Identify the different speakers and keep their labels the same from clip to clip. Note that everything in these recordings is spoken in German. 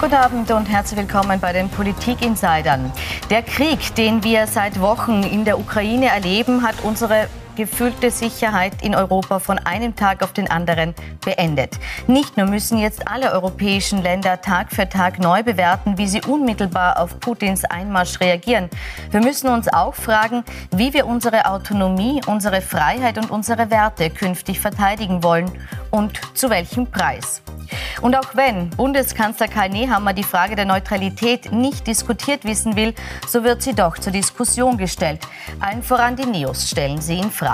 Speaker 1: Guten Abend und herzlich willkommen bei den Politik-Insidern. Der Krieg, den wir seit Wochen in der Ukraine erleben, hat unsere gefühlte Sicherheit in Europa von einem Tag auf den anderen beendet. Nicht nur müssen jetzt alle europäischen Länder Tag für Tag neu bewerten, wie sie unmittelbar auf Putins Einmarsch reagieren. Wir müssen uns auch fragen, wie wir unsere Autonomie, unsere Freiheit und unsere Werte künftig verteidigen wollen und zu welchem Preis. Und auch wenn Bundeskanzler Karl Nehammer die Frage der Neutralität nicht diskutiert wissen will, so wird sie doch zur Diskussion gestellt. Allen voran die Neos stellen sie in Frage.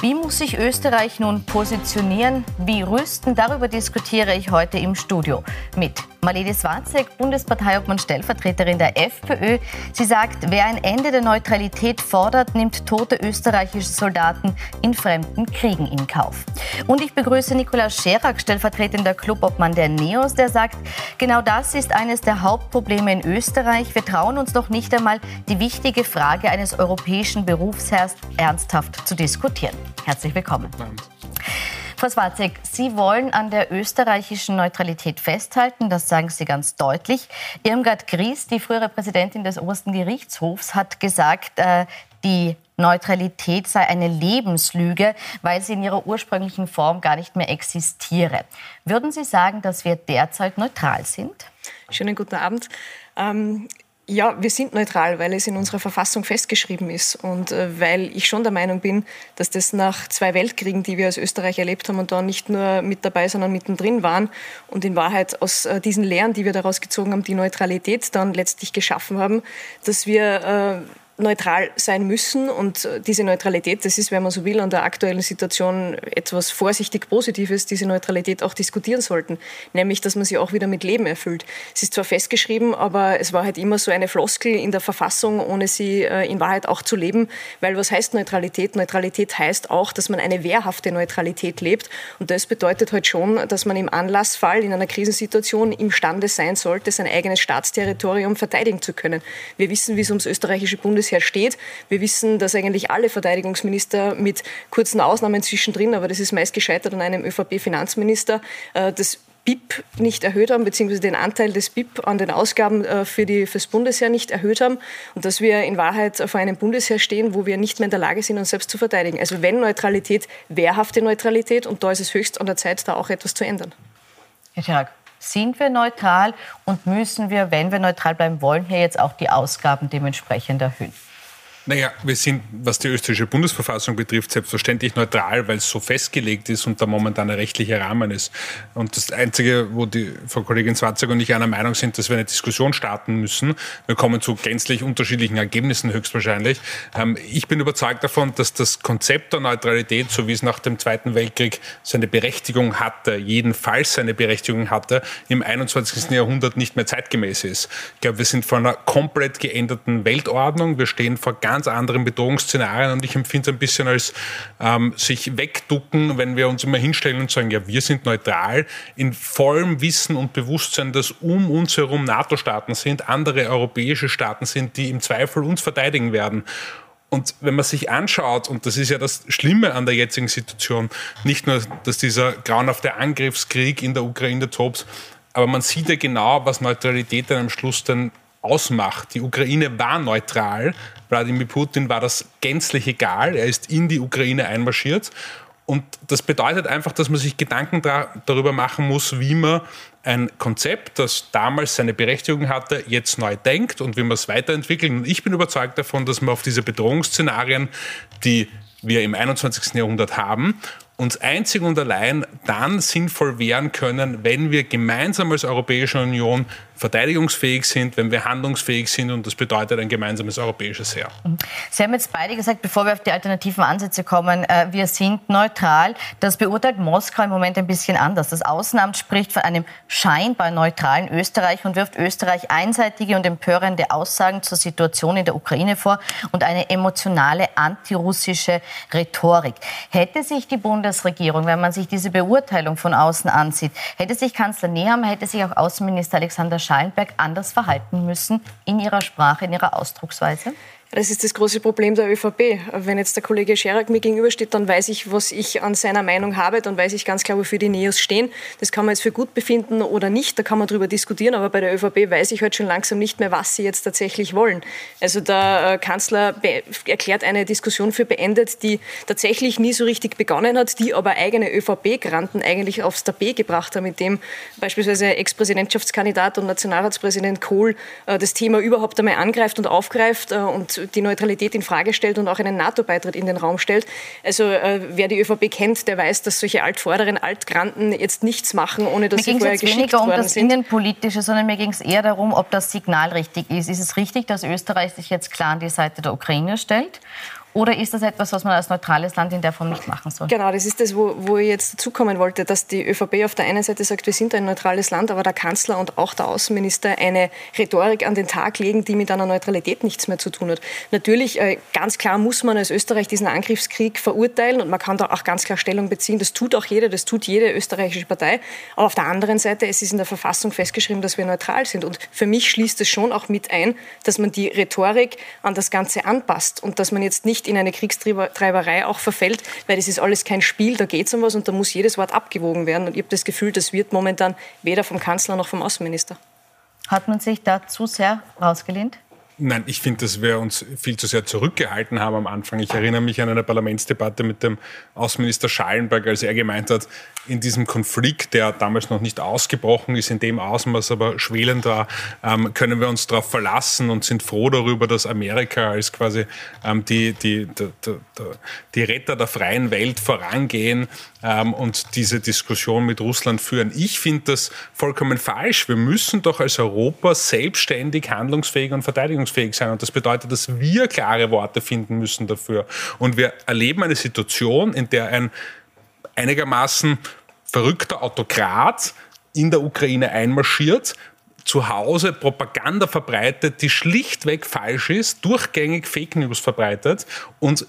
Speaker 1: Wie muss sich Österreich nun positionieren? Wie rüsten? Darüber diskutiere ich heute im Studio mit Marlene Swarzek, Bundesparteiobmann Stellvertreterin der FPÖ. Sie sagt, wer ein Ende der Neutralität fordert, nimmt tote österreichische Soldaten in fremden Kriegen in Kauf. Und ich begrüße Nikolaus Scherak, stellvertretender Clubobmann der NEOS, der sagt, genau das ist eines der Hauptprobleme in Österreich. Wir trauen uns doch nicht einmal, die wichtige Frage eines europäischen Berufsherrs ernsthaft zu diskutieren. Herzlich willkommen. Frau Swarzek, Sie wollen an der österreichischen Neutralität festhalten, das sagen Sie ganz deutlich. Irmgard Gries, die frühere Präsidentin des obersten Gerichtshofs, hat gesagt, äh, die Neutralität sei eine Lebenslüge, weil sie in ihrer ursprünglichen Form gar nicht mehr existiere. Würden Sie sagen, dass wir derzeit neutral sind?
Speaker 2: Schönen guten Abend. Ähm ja, wir sind neutral, weil es in unserer Verfassung festgeschrieben ist. Und äh, weil ich schon der Meinung bin, dass das nach zwei Weltkriegen, die wir als Österreich erlebt haben und da nicht nur mit dabei, sondern mittendrin waren und in Wahrheit aus äh, diesen Lehren, die wir daraus gezogen haben, die Neutralität dann letztlich geschaffen haben, dass wir äh, neutral sein müssen. Und äh, diese Neutralität, das ist, wenn man so will, an der aktuellen Situation etwas vorsichtig Positives, diese Neutralität auch diskutieren sollten. Nämlich, dass man sie auch wieder mit Leben erfüllt. Es ist zwar festgeschrieben, aber es war halt immer so eine Floskel in der Verfassung, ohne sie äh, in Wahrheit auch zu leben. Weil was heißt Neutralität? Neutralität heißt auch, dass man eine wehrhafte Neutralität lebt. Und das bedeutet halt schon, dass man im Anlassfall, in einer Krisensituation imstande sein sollte, sein eigenes Staatsterritorium verteidigen zu können. Wir wissen, wie es ums österreichische Bundes bisher steht. Wir wissen, dass eigentlich alle Verteidigungsminister mit kurzen Ausnahmen zwischendrin, aber das ist meist gescheitert an einem ÖVP-Finanzminister, äh, das BIP nicht erhöht haben, beziehungsweise den Anteil des BIP an den Ausgaben äh, für, fürs Bundesheer nicht erhöht haben und dass wir in Wahrheit vor einem Bundesheer stehen, wo wir nicht mehr in der Lage sind, uns selbst zu verteidigen. Also wenn Neutralität, wehrhafte Neutralität und da ist es höchst an der Zeit, da auch etwas zu ändern.
Speaker 1: Herr Tag, sind wir neutral und müssen wir, wenn wir neutral bleiben wollen, hier jetzt auch die Ausgaben dementsprechend erhöhen?
Speaker 3: Naja, wir sind, was die österreichische Bundesverfassung betrifft, selbstverständlich neutral, weil es so festgelegt ist und der momentane rechtliche Rahmen ist. Und das Einzige, wo die Frau Kollegin Swarzak und ich einer Meinung sind, dass wir eine Diskussion starten müssen. Wir kommen zu gänzlich unterschiedlichen Ergebnissen höchstwahrscheinlich. Ähm, ich bin überzeugt davon, dass das Konzept der Neutralität, so wie es nach dem Zweiten Weltkrieg seine Berechtigung hatte, jedenfalls seine Berechtigung hatte, im 21. Jahrhundert nicht mehr zeitgemäß ist. Ich glaube, wir sind vor einer komplett geänderten Weltordnung. Wir stehen vor ganz ganz anderen Bedrohungsszenarien und ich empfinde es ein bisschen als ähm, sich wegducken, wenn wir uns immer hinstellen und sagen, ja, wir sind neutral, in vollem Wissen und Bewusstsein, dass um uns herum NATO-Staaten sind, andere europäische Staaten sind, die im Zweifel uns verteidigen werden. Und wenn man sich anschaut, und das ist ja das Schlimme an der jetzigen Situation, nicht nur, dass dieser grauenhafte Angriffskrieg in der Ukraine tobt, aber man sieht ja genau, was Neutralität dann am Schluss dann ausmacht. Die Ukraine war neutral. Wladimir Putin war das gänzlich egal. Er ist in die Ukraine einmarschiert. Und das bedeutet einfach, dass man sich Gedanken darüber machen muss, wie man ein Konzept, das damals seine Berechtigung hatte, jetzt neu denkt und wie man es weiterentwickelt. Und ich bin überzeugt davon, dass man auf diese Bedrohungsszenarien, die wir im 21. Jahrhundert haben uns einzig und allein dann sinnvoll wehren können, wenn wir gemeinsam als Europäische Union verteidigungsfähig sind, wenn wir handlungsfähig sind und das bedeutet ein gemeinsames europäisches Heer.
Speaker 1: Sie haben jetzt beide gesagt, bevor wir auf die alternativen Ansätze kommen, äh, wir sind neutral. Das beurteilt Moskau im Moment ein bisschen anders. Das Außenamt spricht von einem scheinbar neutralen Österreich und wirft Österreich einseitige und empörende Aussagen zur Situation in der Ukraine vor und eine emotionale antirussische Rhetorik. Hätte sich die Bundesregierung, wenn man sich diese Beurteilung von außen ansieht, hätte sich Kanzler Nehammer, hätte sich auch Außenminister Alexander Schallenberg anders verhalten müssen in ihrer Sprache, in ihrer Ausdrucksweise?
Speaker 2: Das ist das große Problem der ÖVP. Wenn jetzt der Kollege Scherak mir gegenübersteht, dann weiß ich, was ich an seiner Meinung habe, dann weiß ich ganz klar, wofür die Neos stehen. Das kann man jetzt für gut befinden oder nicht, da kann man darüber diskutieren, aber bei der ÖVP weiß ich heute schon langsam nicht mehr, was sie jetzt tatsächlich wollen. Also der äh, Kanzler erklärt eine Diskussion für beendet, die tatsächlich nie so richtig begonnen hat, die aber eigene ÖVP-Granten eigentlich aufs Tapet gebracht haben, indem beispielsweise Ex-Präsidentschaftskandidat und Nationalratspräsident Kohl äh, das Thema überhaupt einmal angreift und aufgreift äh, und die Neutralität in Frage stellt und auch einen NATO-Beitritt in den Raum stellt. Also äh, wer die ÖVP kennt, der weiß, dass solche Altvorderen, Altgranten jetzt nichts machen, ohne dass mir sie vorher geschickt
Speaker 1: weniger um das sind. Innenpolitische, sondern mir ging es eher darum, ob das Signal richtig ist. Ist es richtig, dass Österreich sich jetzt klar an die Seite der Ukraine stellt? Oder ist das etwas, was man als neutrales Land in der Form nicht machen soll?
Speaker 2: Genau, das ist das, wo, wo ich jetzt dazukommen wollte, dass die ÖVP auf der einen Seite sagt, wir sind ein neutrales Land, aber der Kanzler und auch der Außenminister eine Rhetorik an den Tag legen, die mit einer Neutralität nichts mehr zu tun hat. Natürlich, äh, ganz klar muss man als Österreich diesen Angriffskrieg verurteilen und man kann da auch ganz klar Stellung beziehen. Das tut auch jeder, das tut jede österreichische Partei. Aber auf der anderen Seite, es ist in der Verfassung festgeschrieben, dass wir neutral sind. Und für mich schließt es schon auch mit ein, dass man die Rhetorik an das Ganze anpasst und dass man jetzt nicht in eine Kriegstreiberei auch verfällt, weil das ist alles kein Spiel, da geht es um was und da muss jedes Wort abgewogen werden. Und ich habe das Gefühl, das wird momentan weder vom Kanzler noch vom Außenminister.
Speaker 1: Hat man sich da zu sehr rausgelehnt?
Speaker 3: Nein, ich finde, dass wir uns viel zu sehr zurückgehalten haben am Anfang. Ich erinnere mich an eine Parlamentsdebatte mit dem Außenminister Schallenberg, als er gemeint hat, in diesem Konflikt, der damals noch nicht ausgebrochen ist, in dem Ausmaß aber schwelend war, ähm, können wir uns darauf verlassen und sind froh darüber, dass Amerika als quasi ähm, die, die, die, die, Retter der freien Welt vorangehen ähm, und diese Diskussion mit Russland führen. Ich finde das vollkommen falsch. Wir müssen doch als Europa selbstständig handlungsfähig und verteidigungsfähig sein. Und das bedeutet, dass wir klare Worte finden müssen dafür. Und wir erleben eine Situation, in der ein einigermaßen verrückter Autokrat in der Ukraine einmarschiert, zu Hause Propaganda verbreitet, die schlichtweg falsch ist, durchgängig Fake News verbreitet und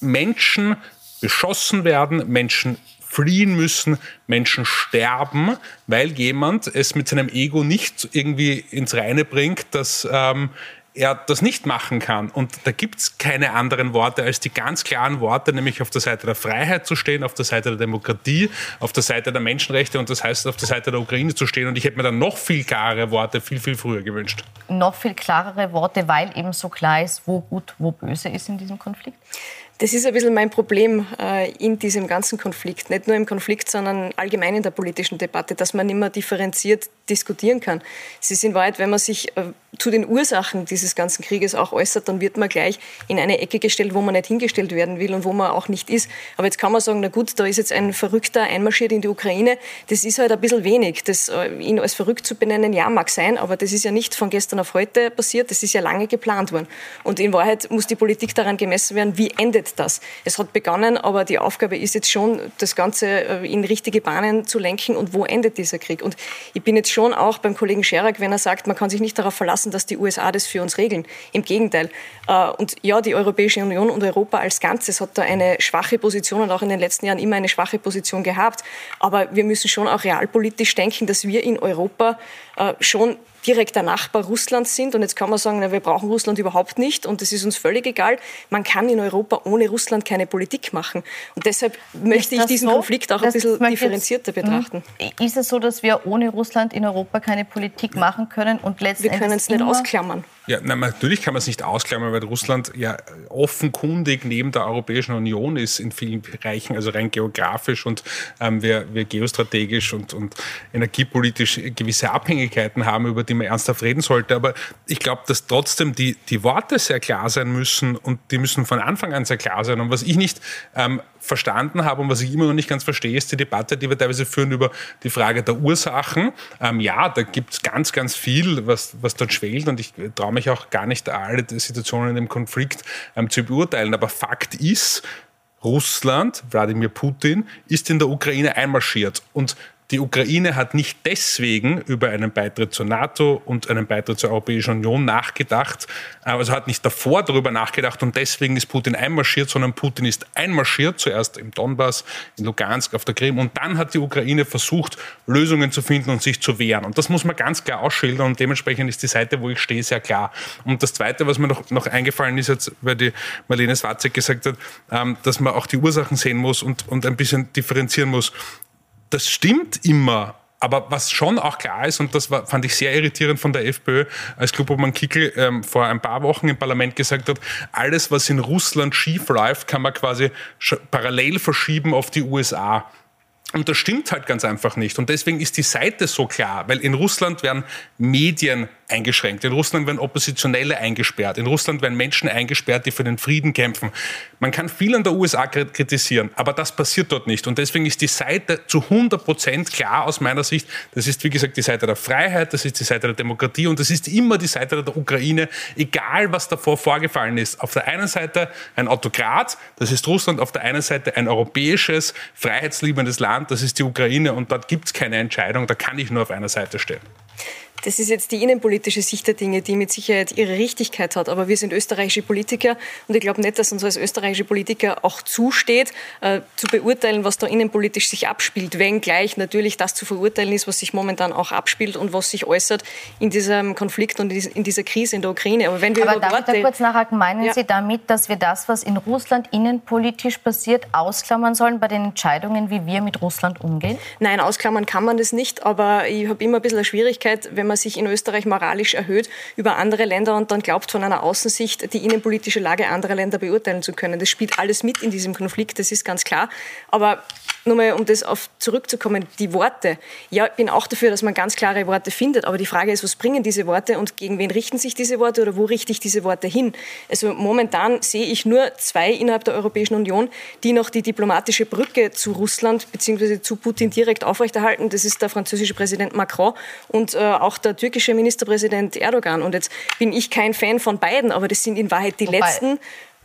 Speaker 3: Menschen beschossen werden, Menschen fliehen müssen, Menschen sterben, weil jemand es mit seinem Ego nicht irgendwie ins Reine bringt, dass ähm, er das nicht machen kann. Und da gibt es keine anderen Worte als die ganz klaren Worte, nämlich auf der Seite der Freiheit zu stehen, auf der Seite der Demokratie, auf der Seite der Menschenrechte und das heißt auf der Seite der Ukraine zu stehen. Und ich hätte mir dann noch viel klarere Worte viel, viel früher gewünscht.
Speaker 1: Noch viel klarere Worte, weil eben so klar ist, wo gut, wo böse ist in diesem Konflikt?
Speaker 2: Das ist ein bisschen mein Problem äh, in diesem ganzen Konflikt. Nicht nur im Konflikt, sondern allgemein in der politischen Debatte, dass man immer differenziert diskutieren kann. Es ist in Wahrheit, wenn man sich äh, zu den Ursachen dieses ganzen Krieges auch äußert, dann wird man gleich in eine Ecke gestellt, wo man nicht hingestellt werden will und wo man auch nicht ist. Aber jetzt kann man sagen, na gut, da ist jetzt ein Verrückter einmarschiert in die Ukraine. Das ist halt ein bisschen wenig. Das, äh, ihn als verrückt zu benennen, ja, mag sein, aber das ist ja nicht von gestern auf heute passiert. Das ist ja lange geplant worden. Und in Wahrheit muss die Politik daran gemessen werden, wie endet das. Es hat begonnen, aber die Aufgabe ist jetzt schon, das Ganze äh, in richtige Bahnen zu lenken und wo endet dieser Krieg. Und ich bin jetzt schon auch beim Kollegen Scherak, wenn er sagt, man kann sich nicht darauf verlassen, dass die USA das für uns regeln. Im Gegenteil. Äh, und ja, die Europäische Union und Europa als Ganzes hat da eine schwache Position und auch in den letzten Jahren immer eine schwache Position gehabt. Aber wir müssen schon auch realpolitisch denken, dass wir in Europa äh, schon direkter Nachbar Russlands sind. Und jetzt kann man sagen, na, wir brauchen Russland überhaupt nicht und es ist uns völlig egal. Man kann in Europa ohne Russland keine Politik machen. Und deshalb möchte ich diesen so? Konflikt auch ein bisschen differenzierter jetzt, betrachten.
Speaker 1: Hm. Ist es so, dass wir ohne Russland in Europa keine Politik machen können und letztendlich.
Speaker 2: Wir können es nicht ausklammern.
Speaker 3: Ja, na, natürlich kann man es nicht ausklammern, weil Russland ja offenkundig neben der Europäischen Union ist in vielen Bereichen, also rein geografisch und ähm, wir, wir geostrategisch und, und energiepolitisch gewisse Abhängigkeiten haben, über die man ernsthaft reden sollte. Aber ich glaube, dass trotzdem die, die Worte sehr klar sein müssen und die müssen von Anfang an sehr klar sein. Und was ich nicht ähm, verstanden habe und was ich immer noch nicht ganz verstehe, ist die Debatte, die wir teilweise führen über die Frage der Ursachen. Ähm, ja, da gibt es ganz, ganz viel, was, was dort schwelt und ich traue mich auch gar nicht alle Situationen in dem Konflikt ähm, zu beurteilen. Aber Fakt ist, Russland, Wladimir Putin, ist in der Ukraine einmarschiert und Die Ukraine hat nicht deswegen über einen Beitritt zur NATO und einen Beitritt zur Europäischen Union nachgedacht, also hat nicht davor darüber nachgedacht und deswegen ist Putin einmarschiert, sondern Putin ist einmarschiert, zuerst im Donbass, in Lugansk, auf der Krim und dann hat die Ukraine versucht, Lösungen zu finden und sich zu wehren. Und das muss man ganz klar ausschildern und dementsprechend ist die Seite, wo ich stehe, sehr klar. Und das Zweite, was mir noch, noch eingefallen ist, jetzt, weil die Marlene Swatzek gesagt hat, ähm, dass man auch die Ursachen sehen muss und, und ein bisschen differenzieren muss das stimmt immer. Aber was schon auch klar ist, und das war, fand ich sehr irritierend von der FPÖ, als Klubobmann Kickel ähm, vor ein paar Wochen im Parlament gesagt hat, alles, was in Russland schief läuft, kann man quasi parallel verschieben auf die USA. Und das stimmt halt ganz einfach nicht. Und deswegen ist die Seite so klar, weil in Russland werden Medien eingeschränkt. In Russland werden Oppositionelle eingesperrt. In Russland werden Menschen eingesperrt, die für den Frieden kämpfen. Man kann viel an der USA kritisieren, aber das passiert dort nicht. Und deswegen ist die Seite zu 100 Prozent klar aus meiner Sicht. Das ist, wie gesagt, die Seite der Freiheit, das ist die Seite der Demokratie und das ist immer die Seite der Ukraine, egal was davor vorgefallen ist. Auf der einen Seite ein Autokrat, das ist Russland, auf der einen Seite ein europäisches, freiheitsliebendes Land, das ist die Ukraine und dort gibt es keine Entscheidung, da kann ich nur auf einer Seite stehen.
Speaker 2: Das ist jetzt die innenpolitische Sicht der Dinge, die mit Sicherheit ihre Richtigkeit hat. Aber wir sind österreichische Politiker und ich glaube nicht, dass uns als österreichische Politiker auch zusteht, äh, zu beurteilen, was da innenpolitisch sich abspielt, wenngleich natürlich das zu verurteilen ist, was sich momentan auch abspielt und was sich äußert in diesem Konflikt und in dieser Krise in der Ukraine.
Speaker 1: Aber wenn wir Aber darf Worte, ich da kurz nachhaken? Meinen ja. Sie damit, dass wir das, was in Russland innenpolitisch passiert, ausklammern sollen bei den Entscheidungen, wie wir mit Russland umgehen?
Speaker 2: Nein, ausklammern kann man das nicht. Aber ich habe immer ein bisschen eine Schwierigkeit, wenn man sich in Österreich moralisch erhöht über andere Länder und dann glaubt, von einer Außensicht die innenpolitische Lage anderer Länder beurteilen zu können. Das spielt alles mit in diesem Konflikt, das ist ganz klar. Aber nur mal, um das auf zurückzukommen, die Worte. Ja, ich bin auch dafür, dass man ganz klare Worte findet. Aber die Frage ist, was bringen diese Worte und gegen wen richten sich diese Worte oder wo richte ich diese Worte hin? Also momentan sehe ich nur zwei innerhalb der Europäischen Union, die noch die diplomatische Brücke zu Russland bzw. zu Putin direkt aufrechterhalten. Das ist der französische Präsident Macron und äh, auch der türkische Ministerpräsident Erdogan. Und jetzt bin ich kein Fan von beiden, aber das sind in Wahrheit die Wobei, letzten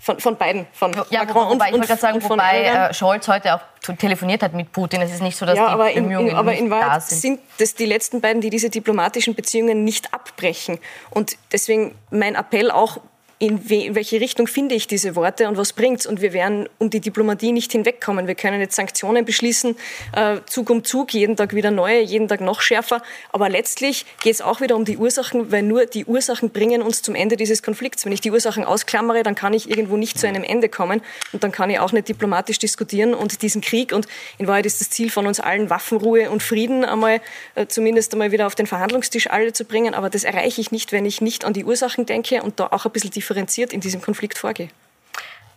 Speaker 2: von, von beiden, von
Speaker 1: ja, Macron wobei, und, ich wollte sagen, wobei äh, Scholz heute auch telefoniert hat mit Putin. Es ist nicht so, dass ja, die
Speaker 2: Bemühungen in, aber in Wahrheit sind. sind das die letzten beiden, die diese diplomatischen Beziehungen nicht abbrechen. Und deswegen mein Appell auch in, we in welche Richtung finde ich diese Worte und was bringt's? Und wir werden um die Diplomatie nicht hinwegkommen. Wir können jetzt Sanktionen beschließen, äh, Zug um Zug, jeden Tag wieder neue, jeden Tag noch schärfer. Aber letztlich geht es auch wieder um die Ursachen, weil nur die Ursachen bringen uns zum Ende dieses Konflikts. Wenn ich die Ursachen ausklammere, dann kann ich irgendwo nicht zu einem Ende kommen und dann kann ich auch nicht diplomatisch diskutieren und diesen Krieg und in Wahrheit ist das Ziel von uns allen Waffenruhe und Frieden einmal äh, zumindest einmal wieder auf den Verhandlungstisch alle zu bringen. Aber das erreiche ich nicht, wenn ich nicht an die Ursachen denke und da auch ein bisschen differenziere differenziert in diesem Konflikt vorgehe.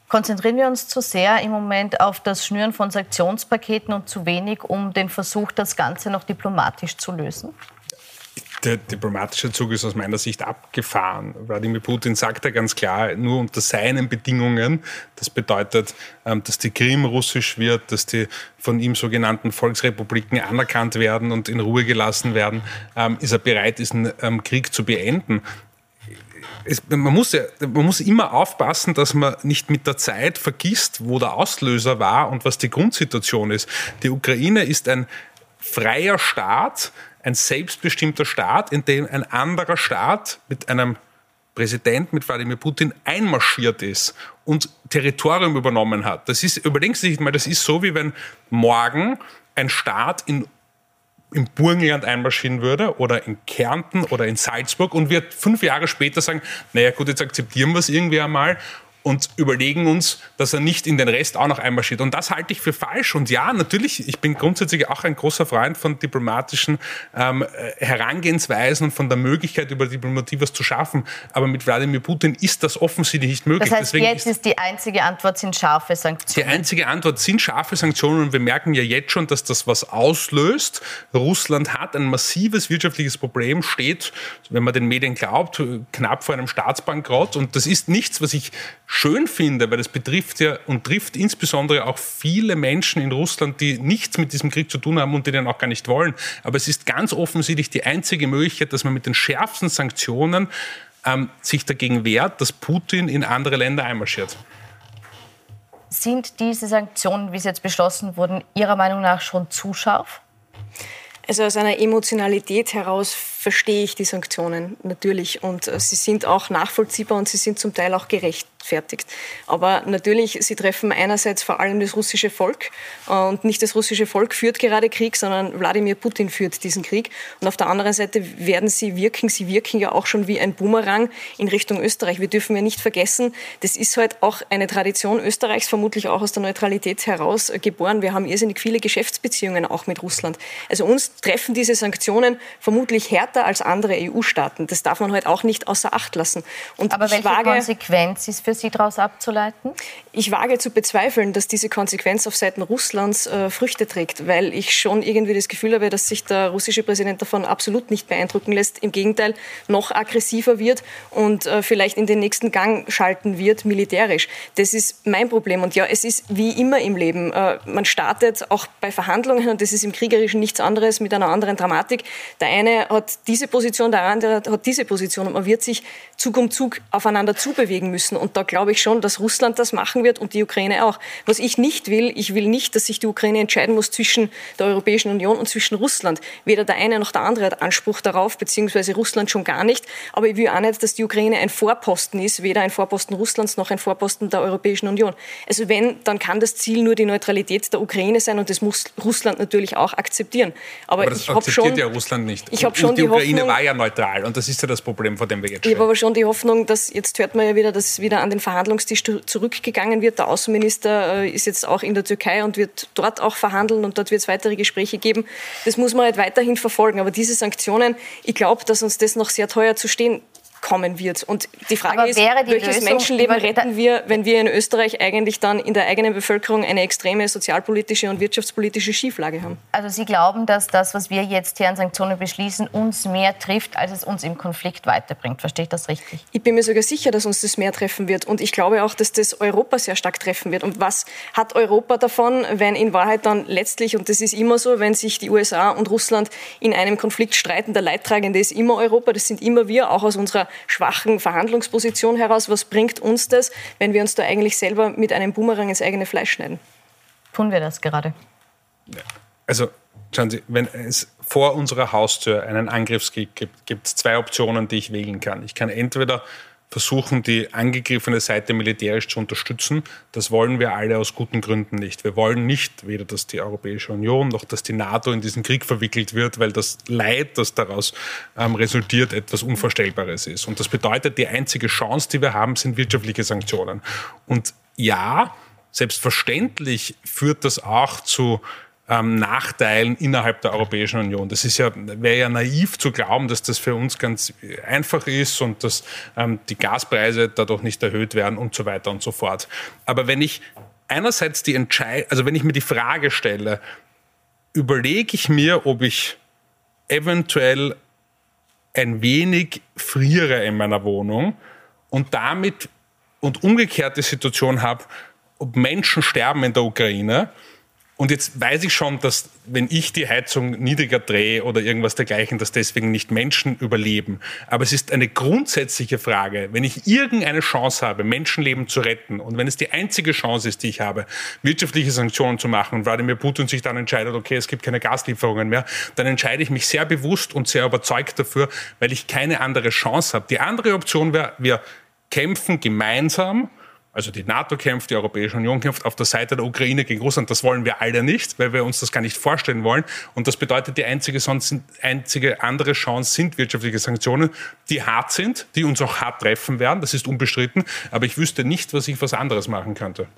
Speaker 1: Konzentrieren wir uns zu sehr im Moment auf das Schnüren von Sanktionspaketen und zu wenig um den Versuch, das Ganze noch diplomatisch zu lösen?
Speaker 3: Der diplomatische Zug ist aus meiner Sicht abgefahren. Wladimir Putin sagt ja ganz klar, nur unter seinen Bedingungen, das bedeutet, ähm, dass die Krim russisch wird, dass die von ihm sogenannten Volksrepubliken anerkannt werden und in Ruhe gelassen werden, ähm, ist er bereit, diesen ähm, Krieg zu beenden es, man, muss ja, man muss immer aufpassen, dass man nicht mit der Zeit vergisst, wo der Auslöser war und was die Grundsituation ist. Die Ukraine ist ein freier Staat, ein selbstbestimmter Staat, in dem ein anderer Staat mit einem Präsident, mit Wladimir Putin einmarschiert ist und Territorium übernommen hat. Das ist, überlegen Sie sich mal, das ist so, wie wenn morgen ein Staat in im Burgenland einmarschieren würde oder in Kärnten oder in Salzburg und wir fünf Jahre später sagen, naja gut, jetzt akzeptieren wir es irgendwie einmal und überlegen uns, dass er nicht in den Rest auch noch einmarschiert. Und das halte ich für falsch. Und ja, natürlich, ich bin grundsätzlich auch ein großer Freund von diplomatischen ähm, Herangehensweisen und von der Möglichkeit, über Diplomatie was zu schaffen. Aber mit Wladimir Putin ist das offensichtlich nicht möglich.
Speaker 1: Das heißt, Deswegen jetzt ist die einzige Antwort sind scharfe Sanktionen.
Speaker 3: Die einzige Antwort sind scharfe Sanktionen. Und wir merken ja jetzt schon, dass das was auslöst. Russland hat ein massives wirtschaftliches Problem, steht, wenn man den Medien glaubt, knapp vor einem Staatsbankrott. Und das ist nichts, was ich schön finde, weil das betrifft ja und trifft insbesondere auch viele Menschen in Russland, die nichts mit diesem Krieg zu tun haben und die den auch gar nicht wollen. Aber es ist ganz offensichtlich die einzige Möglichkeit, dass man mit den schärfsten Sanktionen ähm, sich dagegen wehrt, dass Putin in andere Länder einmarschiert.
Speaker 1: Sind diese Sanktionen, wie sie jetzt beschlossen wurden, Ihrer Meinung nach schon zu scharf?
Speaker 2: Also aus einer Emotionalität heraus verstehe ich die Sanktionen natürlich und äh, sie sind auch nachvollziehbar und sie sind zum Teil auch gerecht gerechtfertigt. Aber natürlich, sie treffen einerseits vor allem das russische Volk äh, und nicht das russische Volk führt gerade Krieg, sondern Wladimir Putin führt diesen Krieg. Und auf der anderen Seite werden sie wirken, sie wirken ja auch schon wie ein Boomerang in Richtung Österreich. Wir dürfen ja nicht vergessen, das ist halt auch eine Tradition Österreichs, vermutlich auch aus der Neutralität heraus äh, geboren. Wir haben irrsinnig viele Geschäftsbeziehungen auch mit Russland. Also uns treffen diese Sanktionen vermutlich härter als andere EU-Staaten. Das darf man halt auch nicht außer Acht lassen.
Speaker 1: Und Aber welche wage, Konsequenz ist für Sie daraus abzuleiten?
Speaker 2: Ich wage zu bezweifeln, dass diese Konsequenz auf Seiten Russlands äh, Früchte trägt, weil ich schon irgendwie das Gefühl habe, dass sich der russische Präsident davon absolut nicht beeindrucken lässt. Im Gegenteil, noch aggressiver wird und äh, vielleicht in den nächsten Gang schalten wird, militärisch. Das ist mein Problem. Und ja, es ist wie immer im Leben. Äh, man startet auch bei Verhandlungen, und das ist im Kriegerischen nichts anderes, mit einer anderen Dramatik. Der eine hat diese Position, der andere hat diese Position und man wird sich Zug um Zug aufeinander zubewegen müssen. Und da glaube ich schon, dass Russland das machen wird und die Ukraine auch. Was ich nicht will, ich will nicht, dass sich die Ukraine entscheiden muss zwischen der Europäischen Union und zwischen Russland. Weder der eine noch der andere hat Anspruch darauf, beziehungsweise Russland schon gar nicht. Aber ich will auch nicht, dass die Ukraine ein Vorposten ist, weder ein Vorposten Russlands noch ein Vorposten der Europäischen Union. Also wenn, dann kann das Ziel nur die Neutralität der Ukraine sein und das muss Russland natürlich auch akzeptieren.
Speaker 3: Aber, Aber das ich akzeptiert schon, ja Russland nicht.
Speaker 2: Ich habe schon
Speaker 3: die,
Speaker 2: die
Speaker 3: Ukraine
Speaker 2: Hoffnung,
Speaker 3: war ja neutral und das ist ja das Problem, vor dem wir jetzt stehen.
Speaker 2: Ich habe aber schon die Hoffnung, dass jetzt hört man ja wieder, dass wieder an den Verhandlungstisch zurückgegangen wird. Der Außenminister äh, ist jetzt auch in der Türkei und wird dort auch verhandeln und dort wird es weitere Gespräche geben. Das muss man halt weiterhin verfolgen. Aber diese Sanktionen, ich glaube, dass uns das noch sehr teuer zu stehen kommen wird. Und die Frage
Speaker 1: Aber
Speaker 2: ist, welches Lösung Menschenleben retten wir, wenn wir in Österreich eigentlich dann in der eigenen Bevölkerung eine extreme sozialpolitische und wirtschaftspolitische Schieflage haben?
Speaker 1: Also Sie glauben, dass das, was wir jetzt hier an Sanktionen beschließen, uns mehr trifft, als es uns im Konflikt weiterbringt. Verstehe ich das richtig?
Speaker 2: Ich bin mir sogar sicher, dass uns das mehr treffen wird. Und ich glaube auch, dass das Europa sehr stark treffen wird. Und was hat Europa davon, wenn in Wahrheit dann letztlich, und das ist immer so, wenn sich die USA und Russland in einem Konflikt streiten, der Leidtragende ist immer Europa, das sind immer wir, auch aus unserer schwachen Verhandlungsposition heraus. Was bringt uns das, wenn wir uns da eigentlich selber mit einem Boomerang ins eigene Fleisch schneiden?
Speaker 1: Tun wir das gerade?
Speaker 3: Also, schauen Sie, wenn es vor unserer Haustür einen Angriffskrieg gibt, gibt es zwei Optionen, die ich wählen kann. Ich kann entweder versuchen, die angegriffene Seite militärisch zu unterstützen. Das wollen wir alle aus guten Gründen nicht. Wir wollen nicht weder, dass die Europäische Union noch, dass die NATO in diesen Krieg verwickelt wird, weil das Leid, das daraus ähm, resultiert, etwas Unvorstellbares ist. Und das bedeutet, die einzige Chance, die wir haben, sind wirtschaftliche Sanktionen. Und ja, selbstverständlich führt das auch zu ähm, Nachteilen innerhalb der Europäischen Union. Das ist ja, wäre ja naiv zu glauben, dass das für uns ganz einfach ist und dass ähm, die Gaspreise dadurch nicht erhöht werden und so weiter und so fort. Aber wenn ich einerseits die Entscheidung, also wenn ich mir die Frage stelle, überlege ich mir, ob ich eventuell ein wenig friere in meiner Wohnung und damit und umgekehrt die Situation habe, ob Menschen sterben in der Ukraine und jetzt weiß ich schon, dass wenn ich die Heizung niedriger drehe oder irgendwas dergleichen, dass deswegen nicht Menschen überleben. Aber es ist eine grundsätzliche Frage, wenn ich irgendeine Chance habe, Menschenleben zu retten und wenn es die einzige Chance ist, die ich habe, wirtschaftliche Sanktionen zu machen und Wladimir Putin sich dann entscheidet, okay, es gibt keine Gaslieferungen mehr, dann entscheide ich mich sehr bewusst und sehr überzeugt dafür, weil ich keine andere Chance habe. Die andere Option wäre, wir kämpfen gemeinsam also die NATO kämpft, die Europäische Union kämpft auf der Seite der Ukraine gegen Russland. Das wollen wir alle nicht, weil wir uns das gar nicht vorstellen wollen. Und das bedeutet, die einzige, sonst, einzige andere Chance sind wirtschaftliche Sanktionen, die hart sind, die uns auch hart treffen werden. Das ist unbestritten. Aber ich wüsste nicht, was ich was anderes machen könnte.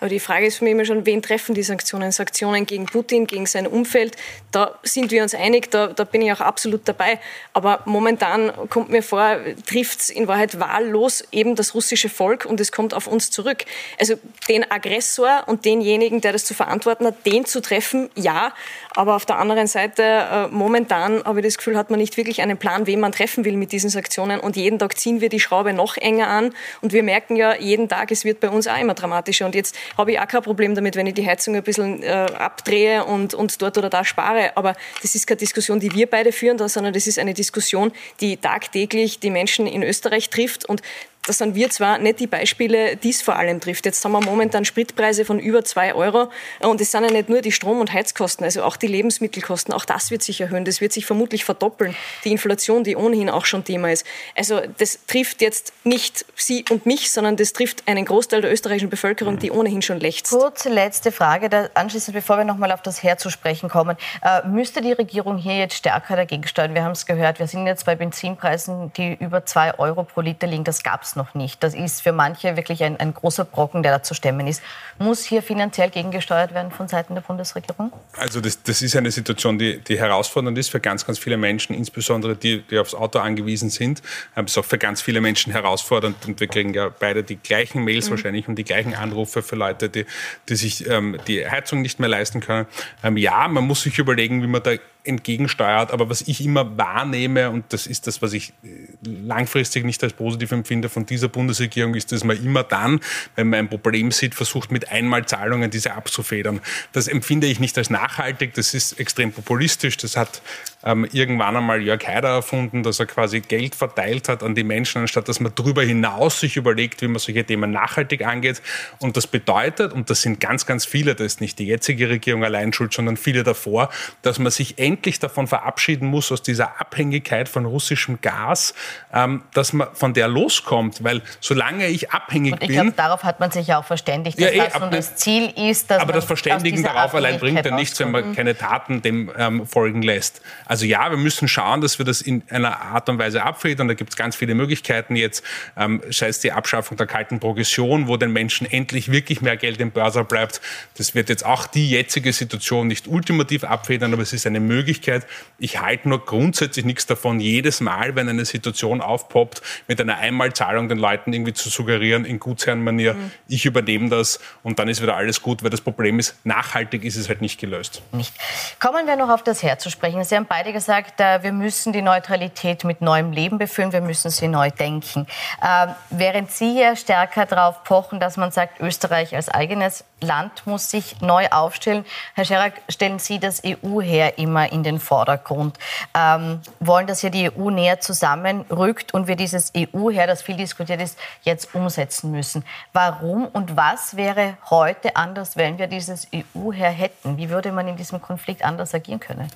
Speaker 2: Aber die Frage ist für mich immer schon, wen treffen die Sanktionen? Sanktionen gegen Putin, gegen sein Umfeld. Da sind wir uns einig, da, da bin ich auch absolut dabei. Aber momentan kommt mir vor, trifft es in Wahrheit wahllos eben das russische Volk und es kommt auf uns uns zurück. Also den Aggressor und denjenigen, der das zu verantworten hat, den zu treffen, ja. Aber auf der anderen Seite, äh, momentan habe ich das Gefühl, hat man nicht wirklich einen Plan, wen man treffen will mit diesen Sanktionen. Und jeden Tag ziehen wir die Schraube noch enger an. Und wir merken ja jeden Tag, es wird bei uns auch immer dramatischer. Und jetzt habe ich auch kein Problem damit, wenn ich die Heizung ein bisschen äh, abdrehe und, und dort oder da spare. Aber das ist keine Diskussion, die wir beide führen, sondern das ist eine Diskussion, die tagtäglich die Menschen in Österreich trifft. Und das sind wir zwar nicht die Beispiele, die es vor allem trifft. Jetzt haben wir momentan Spritpreise von über zwei Euro und es sind ja nicht nur die Strom- und Heizkosten, also auch die Lebensmittelkosten, auch das wird sich erhöhen, das wird sich vermutlich verdoppeln. Die Inflation, die ohnehin auch schon Thema ist. Also das trifft jetzt nicht Sie und mich, sondern das trifft einen Großteil der österreichischen Bevölkerung, die ohnehin schon lechzt.
Speaker 1: Kurze letzte Frage, anschließend, bevor wir nochmal auf das Heer zu sprechen kommen. Äh, müsste die Regierung hier jetzt stärker dagegen steuern? Wir haben es gehört, wir sind jetzt bei Benzinpreisen, die über zwei Euro pro Liter liegen. Das gab es noch nicht. Das ist für manche wirklich ein, ein großer Brocken, der da zu stemmen ist. Muss hier finanziell gegengesteuert werden von Seiten der Bundesregierung?
Speaker 3: Also das, das ist eine Situation, die, die herausfordernd ist für ganz, ganz viele Menschen, insbesondere die, die aufs Auto angewiesen sind. Es ist auch für ganz viele Menschen herausfordernd und wir kriegen ja beide die gleichen Mails mhm. wahrscheinlich und die gleichen Anrufe für Leute, die, die sich ähm, die Heizung nicht mehr leisten können. Ähm, ja, man muss sich überlegen, wie man da entgegensteuert. Aber was ich immer wahrnehme, und das ist das, was ich äh, langfristig nicht als positiv empfinde von dieser Bundesregierung, ist, dass man immer dann, wenn man ein Problem sieht, versucht, mit Einmalzahlungen diese abzufedern. Das empfinde ich nicht als nachhaltig, das ist extrem populistisch. Das hat ähm, irgendwann einmal Jörg Haider erfunden, dass er quasi Geld verteilt hat an die Menschen, anstatt dass man darüber hinaus sich überlegt, wie man solche Themen nachhaltig angeht. Und das bedeutet, und das sind ganz, ganz viele, da ist nicht die jetzige Regierung allein schuld, sondern viele davor, dass man sich endlich davon verabschieden muss, aus dieser Abhängigkeit von russischem Gas, ähm, dass man von der loskommt. Weil solange ich abhängig
Speaker 1: Und ich
Speaker 3: bin.
Speaker 1: Glaube, darauf hat man sich ja auch verständigt, dass ja, eh, das das Ziel ist, dass
Speaker 3: Aber das Verständigen darauf allein bringt ja nichts, wenn man keine Taten dem ähm, folgen lässt. Also ja, wir müssen schauen, dass wir das in einer Art und Weise abfedern. Da gibt es ganz viele Möglichkeiten jetzt, ähm, sei es die Abschaffung der kalten Progression, wo den Menschen endlich wirklich mehr Geld im Börser bleibt. Das wird jetzt auch die jetzige Situation nicht ultimativ abfedern, aber es ist eine Möglichkeit. Ich halte nur grundsätzlich nichts davon, jedes Mal, wenn eine Situation aufpoppt, mit einer Einmalzahlung den Leuten irgendwie zu suggerieren, in Gutsherrenmanier, mhm. ich übernehme das und dann ist wieder alles gut, weil das Problem ist, nachhaltig ist es halt nicht gelöst.
Speaker 1: Nicht. Kommen wir noch auf das Herz zu sprechen. Sie haben beide gesagt, äh, wir müssen die Neutralität mit neuem Leben befüllen, wir müssen sie neu denken. Ähm, während Sie hier stärker darauf pochen, dass man sagt, Österreich als eigenes Land muss sich neu aufstellen. Herr Scherer, stellen Sie das EU-Heer immer in den Vordergrund. Ähm, wollen, dass hier die EU näher zusammenrückt und wir dieses EU-Heer, das viel diskutiert ist, jetzt umsetzen müssen. Warum und was wäre heute anders, wenn wir dieses EU-Heer hätten? Wie würde man in diesem Konflikt anders agieren können?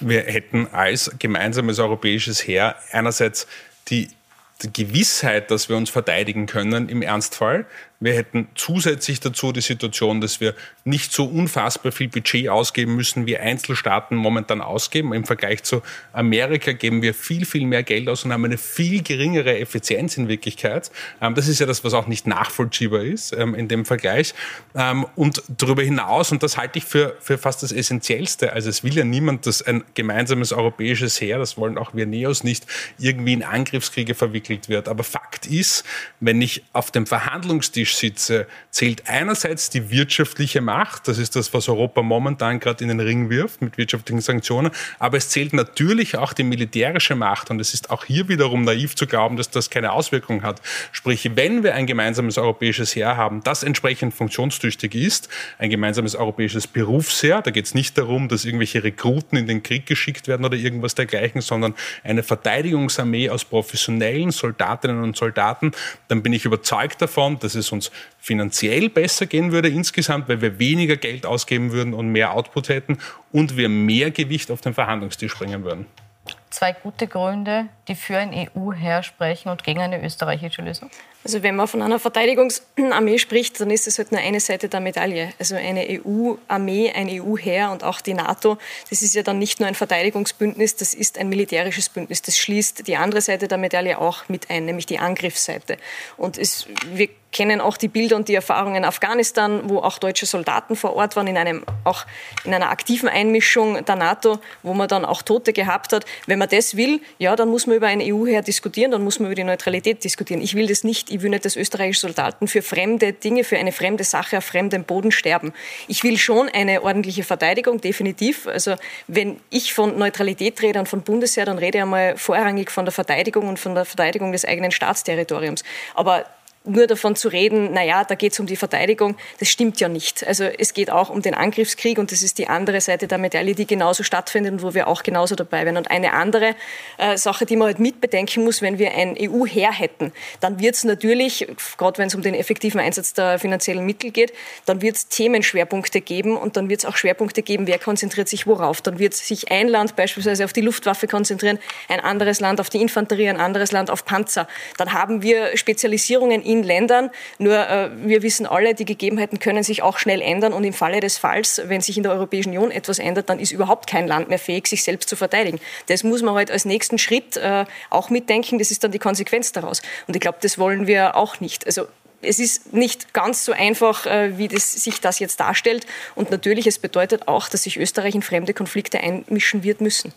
Speaker 3: Wir hätten als gemeinsames europäisches Heer einerseits die die Gewissheit, dass wir uns verteidigen können im Ernstfall. Wir hätten zusätzlich dazu die Situation, dass wir nicht so unfassbar viel Budget ausgeben müssen, wie Einzelstaaten momentan ausgeben. Im Vergleich zu Amerika geben wir viel, viel mehr Geld aus und haben eine viel geringere Effizienz in Wirklichkeit. Ähm, das ist ja das, was auch nicht nachvollziehbar ist ähm, in dem Vergleich. Ähm, und darüber hinaus, und das halte ich für, für fast das Essentiellste, also es will ja niemand, dass ein gemeinsames europäisches Heer, das wollen auch wir Neos nicht, irgendwie in Angriffskriege verwickelt wird. Aber Fakt ist, wenn ich auf dem Verhandlungstisch sitze, zählt einerseits die wirtschaftliche Macht, das ist das, was Europa momentan gerade in den Ring wirft mit wirtschaftlichen Sanktionen, aber es zählt natürlich auch die militärische Macht und es ist auch hier wiederum naiv zu glauben, dass das keine Auswirkung hat. Sprich, wenn wir ein gemeinsames europäisches Heer haben, das entsprechend funktionstüchtig ist, ein gemeinsames europäisches Berufsheer, da geht es nicht darum, dass irgendwelche Rekruten in den Krieg geschickt werden oder irgendwas dergleichen, sondern eine Verteidigungsarmee aus professionellen Soldatinnen und Soldaten, dann bin ich überzeugt davon, dass es uns finanziell besser gehen würde insgesamt, weil wir weniger Geld ausgeben würden und mehr Output hätten und wir mehr Gewicht auf den Verhandlungstisch bringen würden.
Speaker 1: Zwei gute Gründe, die für ein EU-Heer sprechen und gegen eine österreichische Lösung?
Speaker 2: Also wenn man von einer Verteidigungsarmee spricht, dann ist es halt nur eine Seite der Medaille. Also eine EU-Armee, ein EU-Heer und auch die NATO, das ist ja dann nicht nur ein Verteidigungsbündnis, das ist ein militärisches Bündnis. Das schließt die andere Seite der Medaille auch mit ein, nämlich die Angriffsseite. Und es, wir kennen auch die Bilder und die Erfahrungen in Afghanistan, wo auch deutsche Soldaten vor Ort waren, in, einem, auch in einer aktiven Einmischung der NATO, wo man dann auch Tote gehabt hat. Wenn man das will, ja, dann muss man über ein EU-Heer diskutieren, dann muss man über die Neutralität diskutieren. Ich will das nicht ich will nicht, dass österreichische Soldaten für fremde Dinge, für eine fremde Sache auf fremdem Boden sterben. Ich will schon eine ordentliche Verteidigung, definitiv. Also wenn ich von Neutralität rede und von Bundesheer, dann rede ich einmal vorrangig von der Verteidigung und von der Verteidigung des eigenen Staatsterritoriums. Aber nur davon zu reden, naja, da geht es um die Verteidigung, das stimmt ja nicht. Also es geht auch um den Angriffskrieg und das ist die andere Seite der Medaille, die genauso stattfindet und wo wir auch genauso dabei wären. Und eine andere äh, Sache, die man halt mitbedenken muss, wenn wir ein EU-Heer hätten, dann wird es natürlich, gerade wenn es um den effektiven Einsatz der finanziellen Mittel geht, dann wird es Themenschwerpunkte geben und dann wird es auch Schwerpunkte geben, wer konzentriert sich worauf. Dann wird sich ein Land beispielsweise auf die Luftwaffe konzentrieren, ein anderes Land auf die Infanterie, ein anderes Land auf Panzer. Dann haben wir Spezialisierungen in Ländern. Nur äh, wir wissen alle, die Gegebenheiten können sich auch schnell ändern. Und im Falle des Falls, wenn sich in der Europäischen Union etwas ändert, dann ist überhaupt kein Land mehr fähig, sich selbst zu verteidigen. Das muss man halt als nächsten Schritt äh, auch mitdenken. Das ist dann die Konsequenz daraus. Und ich glaube, das wollen wir auch nicht. Also es ist nicht ganz so einfach, äh, wie das, sich das jetzt darstellt. Und natürlich, es bedeutet auch, dass sich Österreich in fremde Konflikte einmischen wird müssen.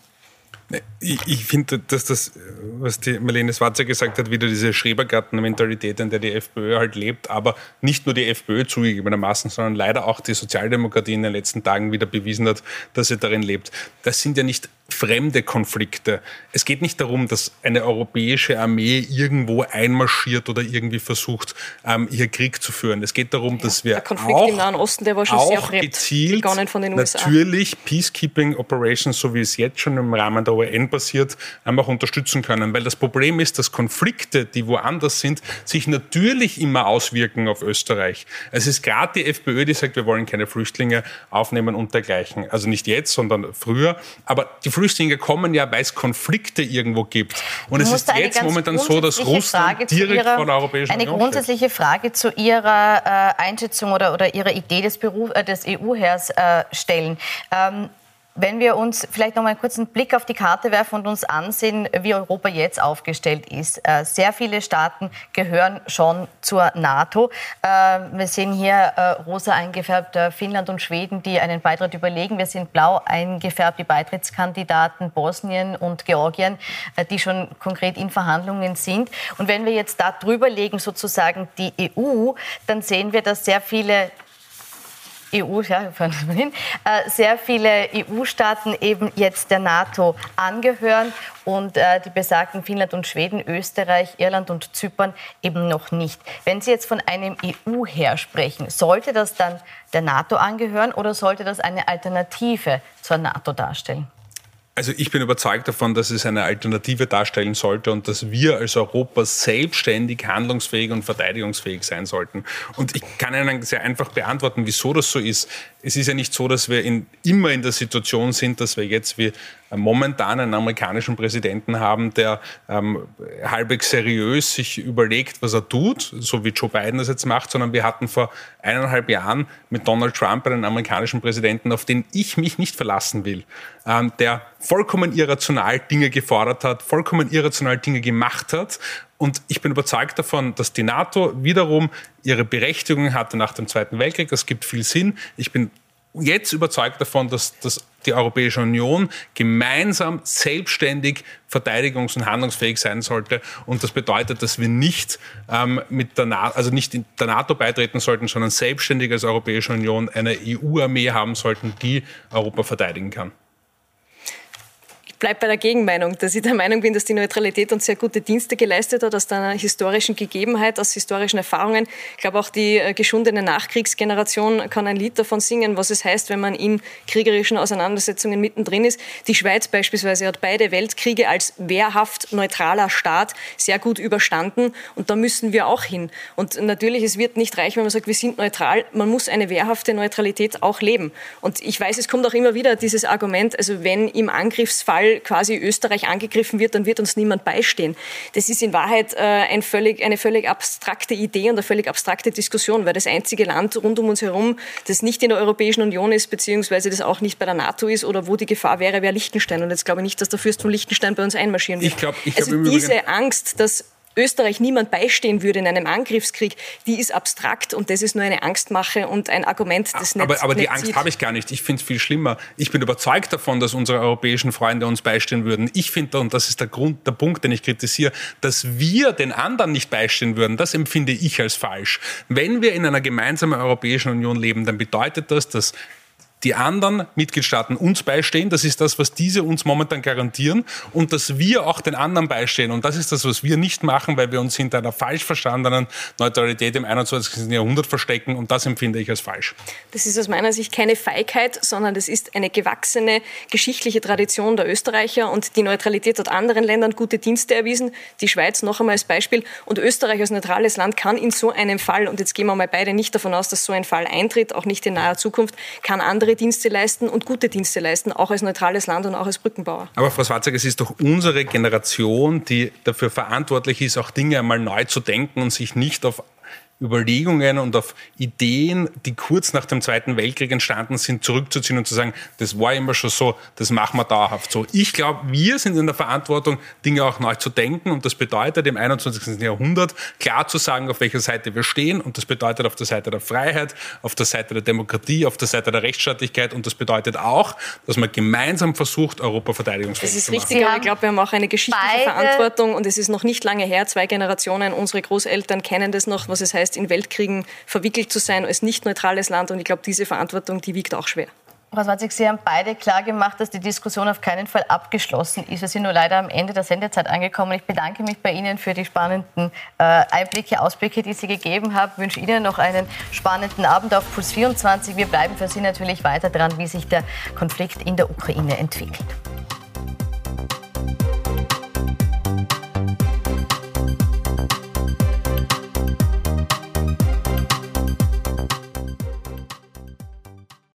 Speaker 3: Ich, ich finde, dass das, was die Marlene Schwarzer gesagt hat, wieder diese Schrebergarten-Mentalität, in der die FPÖ halt lebt, aber nicht nur die FPÖ zugegebenermaßen, sondern leider auch die Sozialdemokratie in den letzten Tagen wieder bewiesen hat, dass sie darin lebt. Das sind ja nicht fremde Konflikte. Es geht nicht darum, dass eine europäische Armee irgendwo einmarschiert oder irgendwie versucht, ähm, hier Krieg zu führen. Es geht darum, ja, dass wir auch, im Nahen Osten, der war schon sehr gezielt, von den USA. natürlich Peacekeeping Operations, so wie es jetzt schon im Rahmen der OEN passiert, einfach unterstützen können. Weil das Problem ist, dass Konflikte, die woanders sind, sich natürlich immer auswirken auf Österreich. Es ist gerade die FPÖ, die sagt, wir wollen keine Flüchtlinge aufnehmen und dergleichen. Also nicht jetzt, sondern früher. Aber die Flüchtlinge kommen ja, weil es Konflikte irgendwo gibt. Und es ist jetzt momentan so, dass Russland direkt ihrer, von der Europäischen
Speaker 1: eine Union Eine grundsätzliche. Frage zu Ihrer äh, Einschätzung oder, oder Ihrer Idee des, äh, des EU-Heers äh, stellen. Ähm, wenn wir uns vielleicht noch mal einen kurzen Blick auf die Karte werfen und uns ansehen, wie Europa jetzt aufgestellt ist. Äh, sehr viele Staaten gehören schon zur NATO. Äh, wir sehen hier äh, rosa eingefärbt Finnland und Schweden, die einen Beitritt überlegen. Wir sehen blau eingefärbt die Beitrittskandidaten Bosnien und Georgien, die schon konkret in Verhandlungen sind. Und wenn wir jetzt da drüber legen, sozusagen die EU, dann sehen wir, dass sehr viele EU, ja, hin, äh, sehr viele EU-Staaten eben jetzt der NATO angehören und äh, die besagten Finnland und Schweden, Österreich, Irland und Zypern eben noch nicht. Wenn Sie jetzt von einem EU-Heer sprechen, sollte das dann der NATO angehören oder sollte das eine Alternative zur NATO darstellen?
Speaker 3: Also ich bin überzeugt davon, dass es eine Alternative darstellen sollte und dass wir als Europa selbstständig handlungsfähig und verteidigungsfähig sein sollten. Und ich kann Ihnen sehr einfach beantworten, wieso das so ist. Es ist ja nicht so, dass wir in, immer in der Situation sind, dass wir jetzt wie momentan einen amerikanischen Präsidenten haben, der ähm, halbwegs seriös sich überlegt, was er tut, so wie Joe Biden das jetzt macht, sondern wir hatten vor eineinhalb Jahren mit Donald Trump einen amerikanischen Präsidenten, auf den ich mich nicht verlassen will, ähm, der vollkommen irrational Dinge gefordert hat, vollkommen irrational Dinge gemacht hat und ich bin überzeugt davon, dass die NATO wiederum ihre Berechtigung hatte nach dem Zweiten Weltkrieg. Das gibt viel Sinn. Ich bin jetzt überzeugt davon, dass, dass die Europäische Union gemeinsam selbstständig verteidigungs- und handlungsfähig sein sollte. Und das bedeutet, dass wir nicht ähm, mit der NATO, also nicht in der NATO beitreten sollten, sondern selbstständig als Europäische Union eine EU-Armee haben sollten, die Europa verteidigen kann
Speaker 2: bleibe bei der Gegenmeinung, dass ich der Meinung bin, dass die Neutralität uns sehr gute Dienste geleistet hat aus einer historischen Gegebenheit, aus historischen Erfahrungen. Ich glaube, auch die äh, geschundene Nachkriegsgeneration kann ein Lied davon singen, was es heißt, wenn man in kriegerischen Auseinandersetzungen mittendrin ist. Die Schweiz beispielsweise hat beide Weltkriege als wehrhaft neutraler Staat sehr gut überstanden und da müssen wir auch hin. Und natürlich, es wird nicht reichen, wenn man sagt, wir sind neutral. Man muss eine wehrhafte Neutralität auch leben. Und ich weiß, es kommt auch immer wieder dieses Argument, also wenn im Angriffsfall Fall quasi Österreich angegriffen wird, dann wird uns niemand beistehen. Das ist in Wahrheit äh, ein völlig, eine völlig abstrakte Idee und eine völlig abstrakte Diskussion, weil das einzige Land rund um uns herum, das nicht in der Europäischen Union ist, beziehungsweise das auch nicht bei der NATO ist oder wo die Gefahr wäre, wäre Liechtenstein. Und jetzt glaube ich nicht, dass der Fürst von Liechtenstein bei uns einmarschieren wird.
Speaker 3: Ich glaub, ich
Speaker 2: also diese Angst, dass Österreich niemand beistehen würde in einem Angriffskrieg, die ist abstrakt und das ist nur eine Angstmache und ein Argument, das
Speaker 3: nicht Aber, aber die Angst habe ich gar nicht. Ich finde es viel schlimmer. Ich bin überzeugt davon, dass unsere europäischen Freunde uns beistehen würden. Ich finde, und das ist der Grund, der Punkt, den ich kritisiere, dass wir den anderen nicht beistehen würden, das empfinde ich als falsch. Wenn wir in einer gemeinsamen Europäischen Union leben, dann bedeutet das, dass die anderen Mitgliedstaaten uns beistehen. Das ist das, was diese uns momentan garantieren. Und dass wir auch den anderen beistehen. Und das ist das, was wir nicht machen, weil wir uns hinter einer falsch verstandenen Neutralität im 21. Jahrhundert verstecken. Und das empfinde ich als falsch.
Speaker 2: Das ist aus meiner Sicht keine Feigheit, sondern das ist eine gewachsene geschichtliche Tradition der Österreicher. Und die Neutralität hat anderen Ländern gute Dienste erwiesen. Die Schweiz noch einmal als Beispiel. Und Österreich als neutrales Land kann in so einem Fall, und jetzt gehen wir mal beide nicht davon aus, dass so ein Fall eintritt, auch nicht in naher Zukunft, kann andere andere Dienste leisten und gute Dienste leisten, auch als neutrales Land und auch als Brückenbauer.
Speaker 3: Aber Frau Schwarzenegger, es ist doch unsere Generation, die dafür verantwortlich ist, auch Dinge einmal neu zu denken und sich nicht auf Überlegungen und auf Ideen, die kurz nach dem Zweiten Weltkrieg entstanden sind, zurückzuziehen und zu sagen, das war immer schon so, das machen wir dauerhaft so. Ich glaube, wir sind in der Verantwortung, Dinge auch neu zu denken und das bedeutet im 21. Jahrhundert klar zu sagen, auf welcher Seite wir stehen und das bedeutet auf der Seite der Freiheit, auf der Seite der Demokratie, auf der Seite der Rechtsstaatlichkeit und das bedeutet auch, dass man gemeinsam versucht, Europa verteidigungsfähig
Speaker 2: zu machen. Das ist richtig, aber ich glaube, wir haben auch eine geschichtliche Verantwortung und es ist noch nicht lange her, zwei Generationen, unsere Großeltern kennen das noch, was es heißt, heißt, in Weltkriegen verwickelt zu sein als nicht neutrales Land. Und ich glaube, diese Verantwortung, die wiegt auch schwer.
Speaker 1: Frau Swatzig, Sie haben beide klar gemacht, dass die Diskussion auf keinen Fall abgeschlossen ist. Wir sind nur leider am Ende der Sendezeit angekommen. Ich bedanke mich bei Ihnen für die spannenden äh, Einblicke, Ausblicke, die Sie gegeben haben. Ich wünsche Ihnen noch einen spannenden Abend auf Puls 24. Wir bleiben für Sie natürlich weiter dran, wie sich der Konflikt in der Ukraine entwickelt.